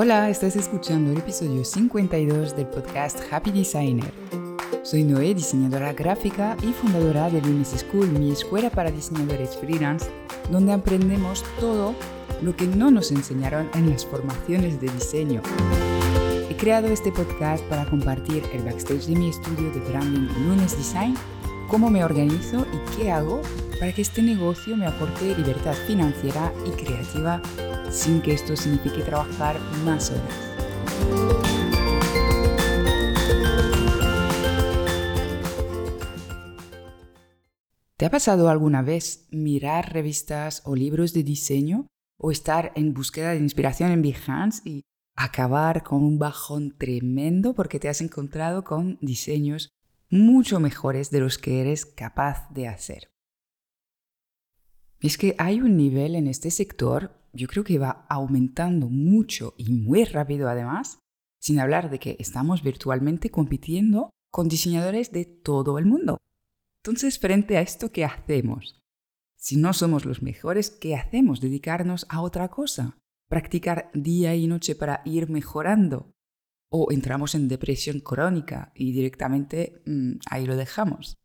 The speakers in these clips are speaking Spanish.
Hola, estás escuchando el episodio 52 del podcast Happy Designer. Soy Noé, diseñadora gráfica y fundadora de Lunes School, mi escuela para diseñadores freelance, donde aprendemos todo lo que no nos enseñaron en las formaciones de diseño. He creado este podcast para compartir el backstage de mi estudio de branding Lunes Design, cómo me organizo y qué hago para que este negocio me aporte libertad financiera y creativa sin que esto signifique trabajar más horas. ¿Te ha pasado alguna vez mirar revistas o libros de diseño o estar en búsqueda de inspiración en Behance y acabar con un bajón tremendo porque te has encontrado con diseños mucho mejores de los que eres capaz de hacer? Es que hay un nivel en este sector, yo creo que va aumentando mucho y muy rápido además, sin hablar de que estamos virtualmente compitiendo con diseñadores de todo el mundo. Entonces, frente a esto, ¿qué hacemos? Si no somos los mejores, ¿qué hacemos? ¿Dedicarnos a otra cosa? ¿Practicar día y noche para ir mejorando? ¿O entramos en depresión crónica y directamente mm, ahí lo dejamos?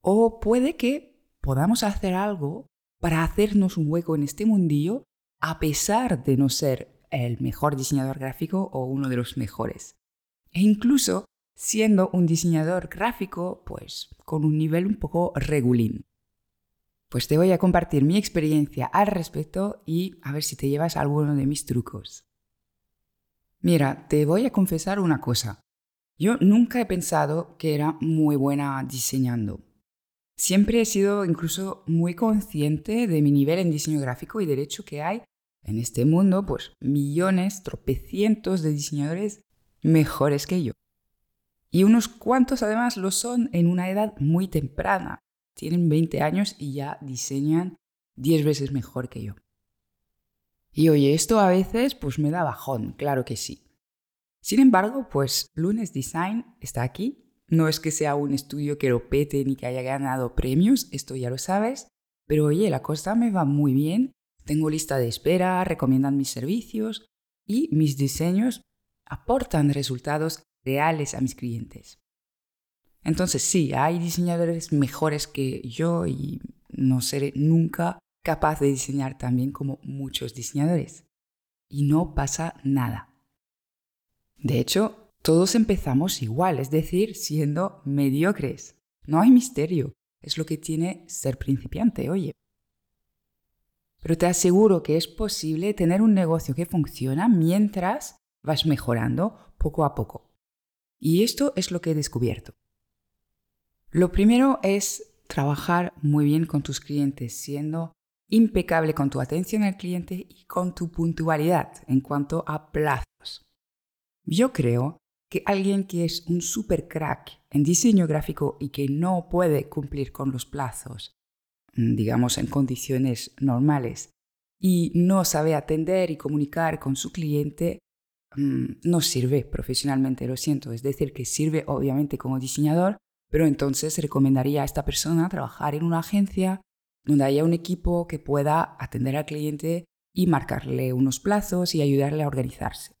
O puede que podamos hacer algo para hacernos un hueco en este mundillo a pesar de no ser el mejor diseñador gráfico o uno de los mejores. E incluso siendo un diseñador gráfico, pues con un nivel un poco regulín. Pues te voy a compartir mi experiencia al respecto y a ver si te llevas alguno de mis trucos. Mira, te voy a confesar una cosa. Yo nunca he pensado que era muy buena diseñando. Siempre he sido incluso muy consciente de mi nivel en diseño gráfico y derecho que hay en este mundo, pues millones, tropecientos de diseñadores mejores que yo. Y unos cuantos además lo son en una edad muy temprana. Tienen 20 años y ya diseñan 10 veces mejor que yo. Y oye, esto a veces pues me da bajón, claro que sí. Sin embargo, pues Lunes Design está aquí no es que sea un estudio que lo pete ni que haya ganado premios, esto ya lo sabes, pero oye, la cosa me va muy bien, tengo lista de espera, recomiendan mis servicios y mis diseños aportan resultados reales a mis clientes. Entonces sí, hay diseñadores mejores que yo y no seré nunca capaz de diseñar tan bien como muchos diseñadores. Y no pasa nada. De hecho, todos empezamos igual, es decir, siendo mediocres. No hay misterio, es lo que tiene ser principiante, oye. Pero te aseguro que es posible tener un negocio que funciona mientras vas mejorando poco a poco. Y esto es lo que he descubierto. Lo primero es trabajar muy bien con tus clientes, siendo impecable con tu atención al cliente y con tu puntualidad en cuanto a plazos. Yo creo que alguien que es un super crack en diseño gráfico y que no puede cumplir con los plazos, mm, digamos en condiciones normales, y no sabe atender y comunicar con su cliente, mm, no sirve profesionalmente, lo siento. Es decir, que sirve obviamente como diseñador, pero entonces recomendaría a esta persona trabajar en una agencia donde haya un equipo que pueda atender al cliente y marcarle unos plazos y ayudarle a organizarse.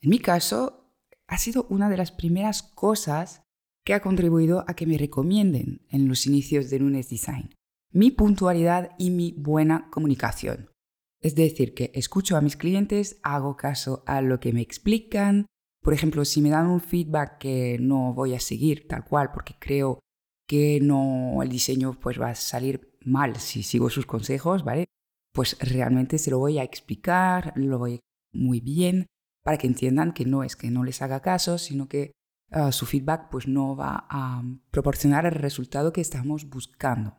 En mi caso, ha sido una de las primeras cosas que ha contribuido a que me recomienden en los inicios de Lunes Design. Mi puntualidad y mi buena comunicación. Es decir, que escucho a mis clientes, hago caso a lo que me explican. Por ejemplo, si me dan un feedback que no voy a seguir tal cual porque creo que no el diseño pues va a salir mal si sigo sus consejos, ¿vale? Pues realmente se lo voy a explicar, lo voy muy bien para que entiendan que no es que no les haga caso, sino que ah, su feedback pues no va a proporcionar el resultado que estamos buscando.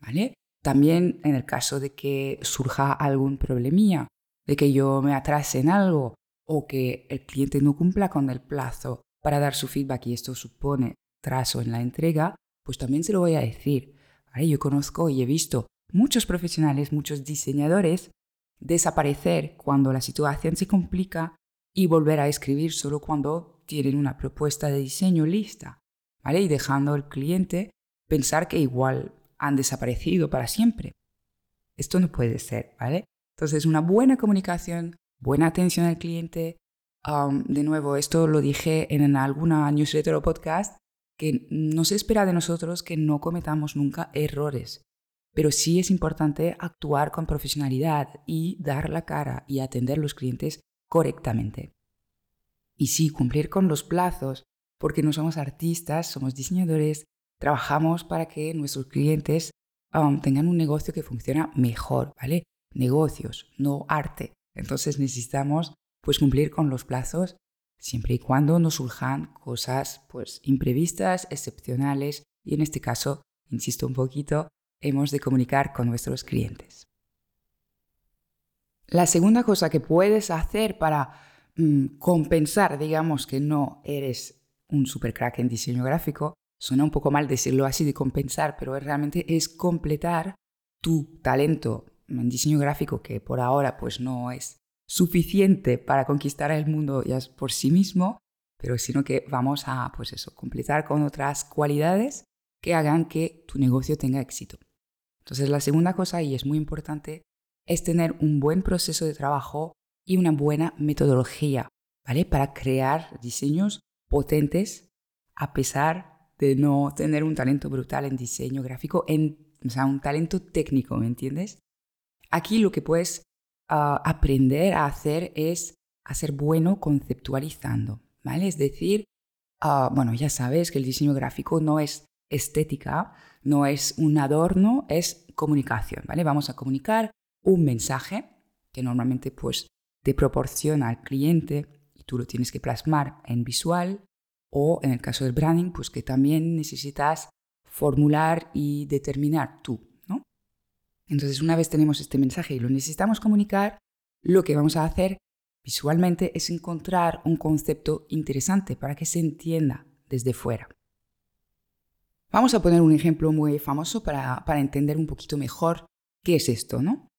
¿vale? También en el caso de que surja algún problemilla, de que yo me atrase en algo o que el cliente no cumpla con el plazo para dar su feedback y esto supone trazo en la entrega, pues también se lo voy a decir. Yo conozco y he visto muchos profesionales, muchos diseñadores desaparecer cuando la situación se complica y volver a escribir solo cuando tienen una propuesta de diseño lista, ¿vale? Y dejando al cliente pensar que igual han desaparecido para siempre. Esto no puede ser, ¿vale? Entonces, una buena comunicación, buena atención al cliente. de nuevo, esto lo dije en alguna newsletter o podcast, que no se espera de nosotros que no cometamos nunca errores. Pero sí es importante actuar con profesionalidad y dar la cara y atender a los clientes correctamente. Y sí, cumplir con los plazos, porque no somos artistas, somos diseñadores, trabajamos para que nuestros clientes um, tengan un negocio que funcione mejor, ¿vale? Negocios, no arte. Entonces necesitamos pues cumplir con los plazos siempre y cuando nos surjan cosas pues imprevistas, excepcionales y en este caso, insisto un poquito, hemos de comunicar con nuestros clientes. La segunda cosa que puedes hacer para mm, compensar, digamos, que no eres un super crack en diseño gráfico, suena un poco mal decirlo así de compensar, pero realmente es completar tu talento en diseño gráfico que por ahora pues no es suficiente para conquistar el mundo ya por sí mismo, pero sino que vamos a pues eso, completar con otras cualidades que hagan que tu negocio tenga éxito. Entonces la segunda cosa, y es muy importante, es tener un buen proceso de trabajo y una buena metodología, ¿vale? Para crear diseños potentes a pesar de no tener un talento brutal en diseño gráfico, en, o sea, un talento técnico, ¿me entiendes? Aquí lo que puedes ah, aprender a hacer es a ser bueno conceptualizando, ¿vale? Es decir, ah, bueno, ya sabes que el diseño gráfico no es estética, no es un adorno, es comunicación, ¿vale? Vamos a comunicar un mensaje que normalmente pues te proporciona al cliente y tú lo tienes que plasmar en visual o en el caso del branding pues que también necesitas formular y determinar tú, ¿no? Entonces una vez tenemos este mensaje y lo necesitamos comunicar, lo que vamos a hacer visualmente es encontrar un concepto interesante para que se entienda desde fuera. Vamos a poner un ejemplo muy famoso para, entender un poquito mejor qué es esto, ¿no?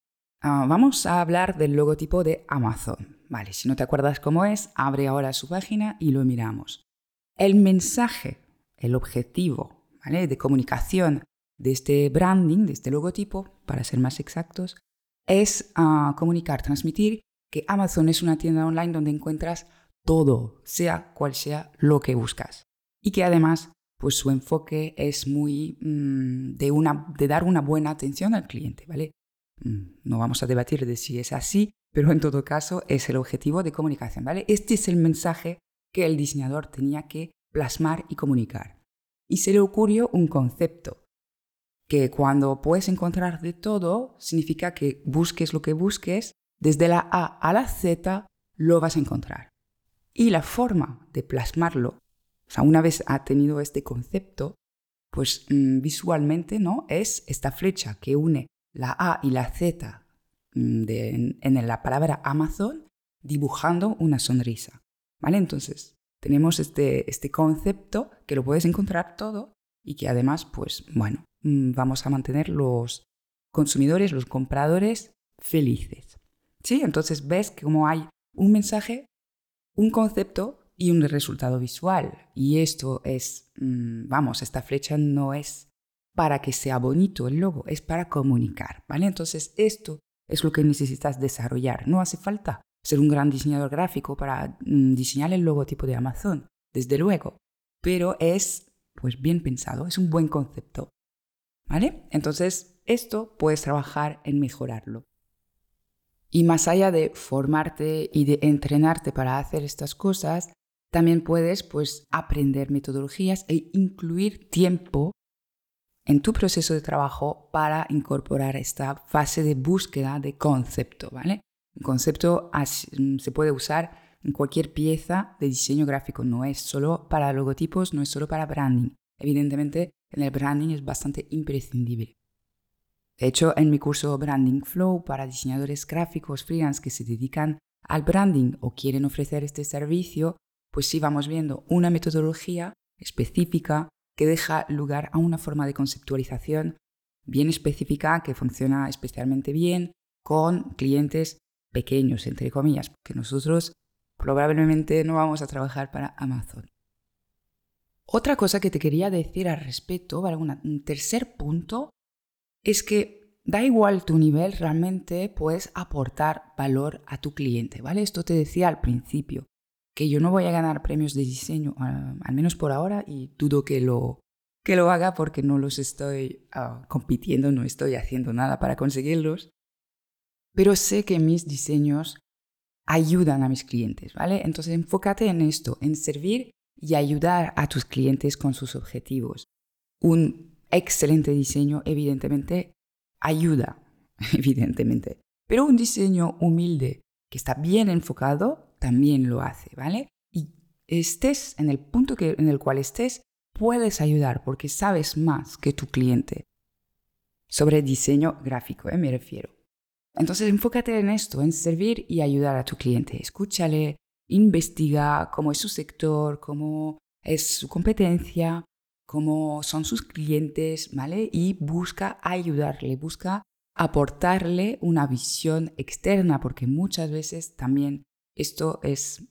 Ah, vamos a hablar del logotipo de Amazon. Vale, si no te acuerdas cómo es, abre ahora su página y lo miramos. El mensaje, el objetivo ¿vale? de comunicación de este branding, de este logotipo, para ser más exactos, es ah, comunicar, transmitir que Amazon es una tienda online donde encuentras todo, sea cual sea lo que buscas. Y que además pues su enfoque es muy mm, de, de dar una buena atención al cliente, ¿vale? Mm, no vamos a debatir de si es así, pero en todo caso es el objetivo de comunicación, ¿vale? Este es el mensaje que el diseñador tenía que plasmar y comunicar. Y se le ocurrió un concepto, que cuando puedes encontrar de todo, significa que busques lo que busques, desde la A a la Z lo vas a encontrar. Y la forma de plasmarlo o sea, una vez ha tenido este concepto, pues mm, visualmente no es esta flecha que une la A y la Z mm, en, la palabra Amazon dibujando una sonrisa. ¿Vale? Entonces, tenemos este, este concepto que lo puedes encontrar todo y que además, pues bueno, mm, vamos a mantener los consumidores, los compradores felices. ¿Sí? Entonces ves como hay un mensaje, un concepto y un resultado visual. Y esto es, mm, vamos, esta flecha no es para que sea bonito el logo, es para comunicar, ¿vale? Entonces esto es lo que necesitas desarrollar. No hace falta ser un gran diseñador gráfico para mm, diseñar el logotipo de Amazon, desde luego, pero es pues bien pensado, es un buen concepto, ¿vale? Entonces esto puedes trabajar en mejorarlo. Y más allá de formarte y de entrenarte para hacer estas cosas, también puedes pues, aprender metodologías e incluir tiempo en tu proceso de trabajo para incorporar esta fase de búsqueda de concepto, ¿vale? Un concepto mm, se puede usar en cualquier pieza de diseño gráfico, no es solo para logotipos, no es solo para branding. Evidentemente, en el branding es bastante imprescindible. De hecho, en mi curso Branding Flow para diseñadores gráficos freelance que se dedican al branding o quieren ofrecer este servicio, pues sí vamos viendo una metodología específica que deja lugar a una forma de conceptualización bien específica que funciona especialmente bien con clientes pequeños, entre comillas, porque nosotros probablemente no vamos a trabajar para Amazon. Otra cosa que te quería decir al respecto, un tercer punto, es que da igual tu nivel, realmente puedes aportar valor a tu cliente, ¿vale? Esto te decía al principio, que yo no voy a ganar premios de diseño, ah, al menos por ahora, y dudo que lo, que lo haga porque no los estoy ah, compitiendo, no estoy haciendo nada para conseguirlos, pero sé que mis diseños ayudan a mis clientes, ¿vale? Entonces enfócate en esto, en servir y ayudar a tus clientes con sus objetivos. Un excelente diseño, evidentemente, ayuda, evidentemente. Pero un diseño humilde que está bien enfocado también lo hace, ¿vale? Y estés en el punto que, en el cual estés, puedes ayudar porque sabes más que tu cliente. Sobre diseño gráfico, ¿eh? me refiero. Entonces enfócate en esto, en servir y ayudar a tu cliente. Escúchale, investiga cómo es su sector, cómo es su competencia, cómo son sus clientes, ¿vale? Y busca ayudarle, busca aportarle una visión externa, porque muchas veces también esto es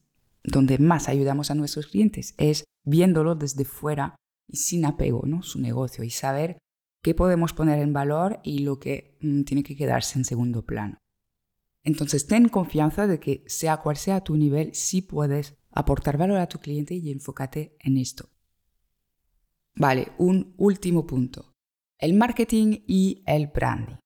donde más ayudamos a nuestros clientes, es viéndolo desde fuera y sin apego, ¿no? Su negocio y saber qué podemos poner en valor y lo que mm, tiene que quedarse en segundo plano. Entonces, ten confianza de que sea cual sea tu nivel, sí puedes aportar valor a tu cliente y enfócate en esto. Vale, un último punto. El marketing y el branding.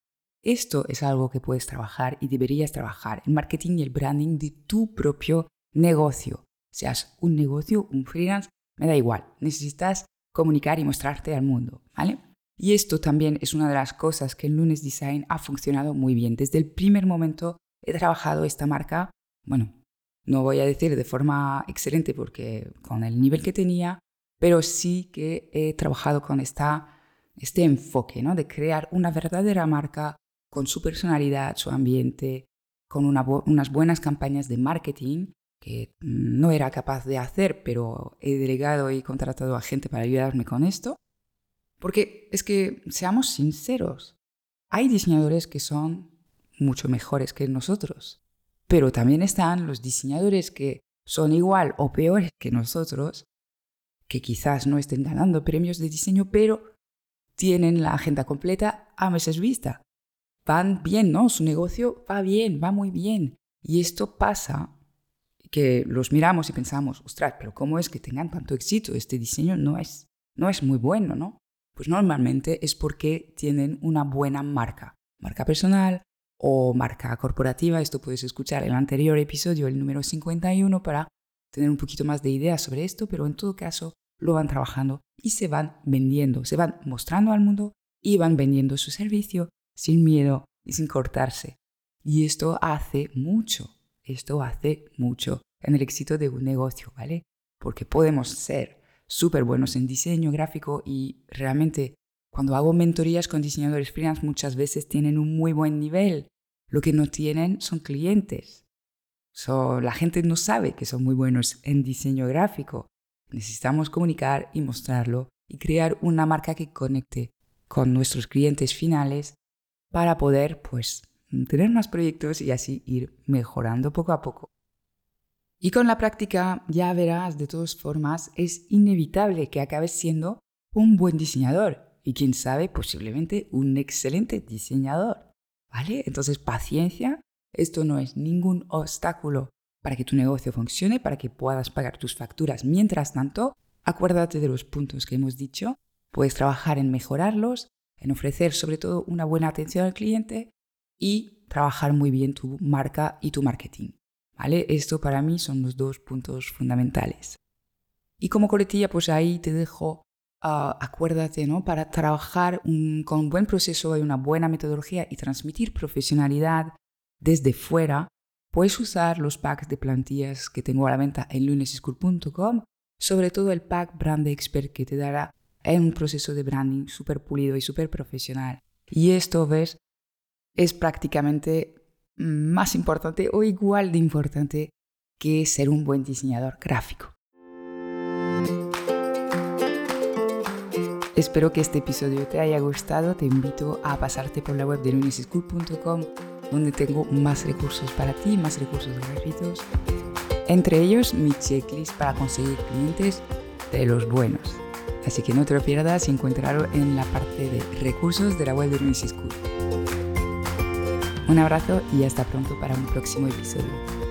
Esto es algo que puedes trabajar y deberías trabajar, el marketing y el branding de tu propio negocio. Seas un negocio, un freelance, me da igual. Necesitas comunicar y mostrarte al mundo, ¿vale? Y esto también es una de las cosas que en Lunes Design ha funcionado muy bien. Desde el primer momento he trabajado esta marca, bueno, no voy a decir de forma excelente porque con el nivel que tenía, pero sí que he trabajado con esta, este enfoque, ¿no? De crear una verdadera marca con su personalidad, su ambiente, con unas buenas campañas de marketing que no era capaz de hacer, pero he delegado y contratado a gente para ayudarme con esto. Porque es que, seamos sinceros, hay diseñadores que son mucho mejores que nosotros, pero también están los diseñadores que son igual o peores que nosotros que quizás no estén ganando premios de diseño, pero tienen la agenda completa a meses vista. Van bien, ¿no? Su negocio va bien, va muy bien. Y esto pasa que los miramos y pensamos, ostras, pero ¿cómo es que tengan tanto éxito? Este diseño no es, no es muy bueno, ¿no? Pues normalmente es porque tienen una buena marca, marca personal o marca corporativa. Esto puedes escuchar el anterior episodio, el número 51, para tener un poquito más de ideas sobre esto, pero en todo caso lo van trabajando y se van vendiendo, se van mostrando al mundo y van vendiendo su servicio sin miedo y sin cortarse. Y esto hace mucho, esto hace mucho en el éxito de un negocio, ¿vale? Porque podemos ser súper buenos en diseño gráfico y realmente cuando hago mentorías con diseñadores freelance muchas veces tienen un muy buen nivel. Lo que no tienen son clientes la gente no sabe que son muy buenos en diseño gráfico. Necesitamos comunicar y mostrarlo y crear una marca que conecte con nuestros clientes finales para poder pues tener más proyectos y así ir mejorando poco a poco. Y con la práctica ya verás, de todas formas, es inevitable que acabes siendo un buen diseñador y quién sabe, posiblemente un excelente diseñador. ¿Vale? Entonces, paciencia esto no es ningún obstáculo para que tu negocio funcione, para que puedas pagar tus facturas. Mientras tanto, acuérdate de los puntos que hemos dicho. Puedes trabajar en mejorarlos, en ofrecer sobre todo una buena atención al cliente y trabajar muy bien tu marca y tu marketing. ¿Vale? Esto para mí son los dos puntos fundamentales. Y como coletilla, pues ahí te dejo, ah, acuérdate, ¿no? Para trabajar con un buen proceso y una buena metodología y transmitir profesionalidad, desde fuera, puedes usar los packs de plantillas que tengo a la venta en luneseschool.com, sobre todo el pack Brand Expert que te dará un proceso de branding súper pulido y súper profesional. Y esto, ves, es prácticamente más importante o igual de importante que ser un buen diseñador gráfico. Espero que este episodio te haya gustado. Te invito a pasarte por la web de luneseschool.com donde tengo más recursos para ti, más recursos gratuitos. Entre ellos mi checklist para conseguir clientes de los buenos. Así que no te lo pierdas y encuéntralo en la parte de recursos de la web de School. Un abrazo y hasta pronto para un próximo episodio.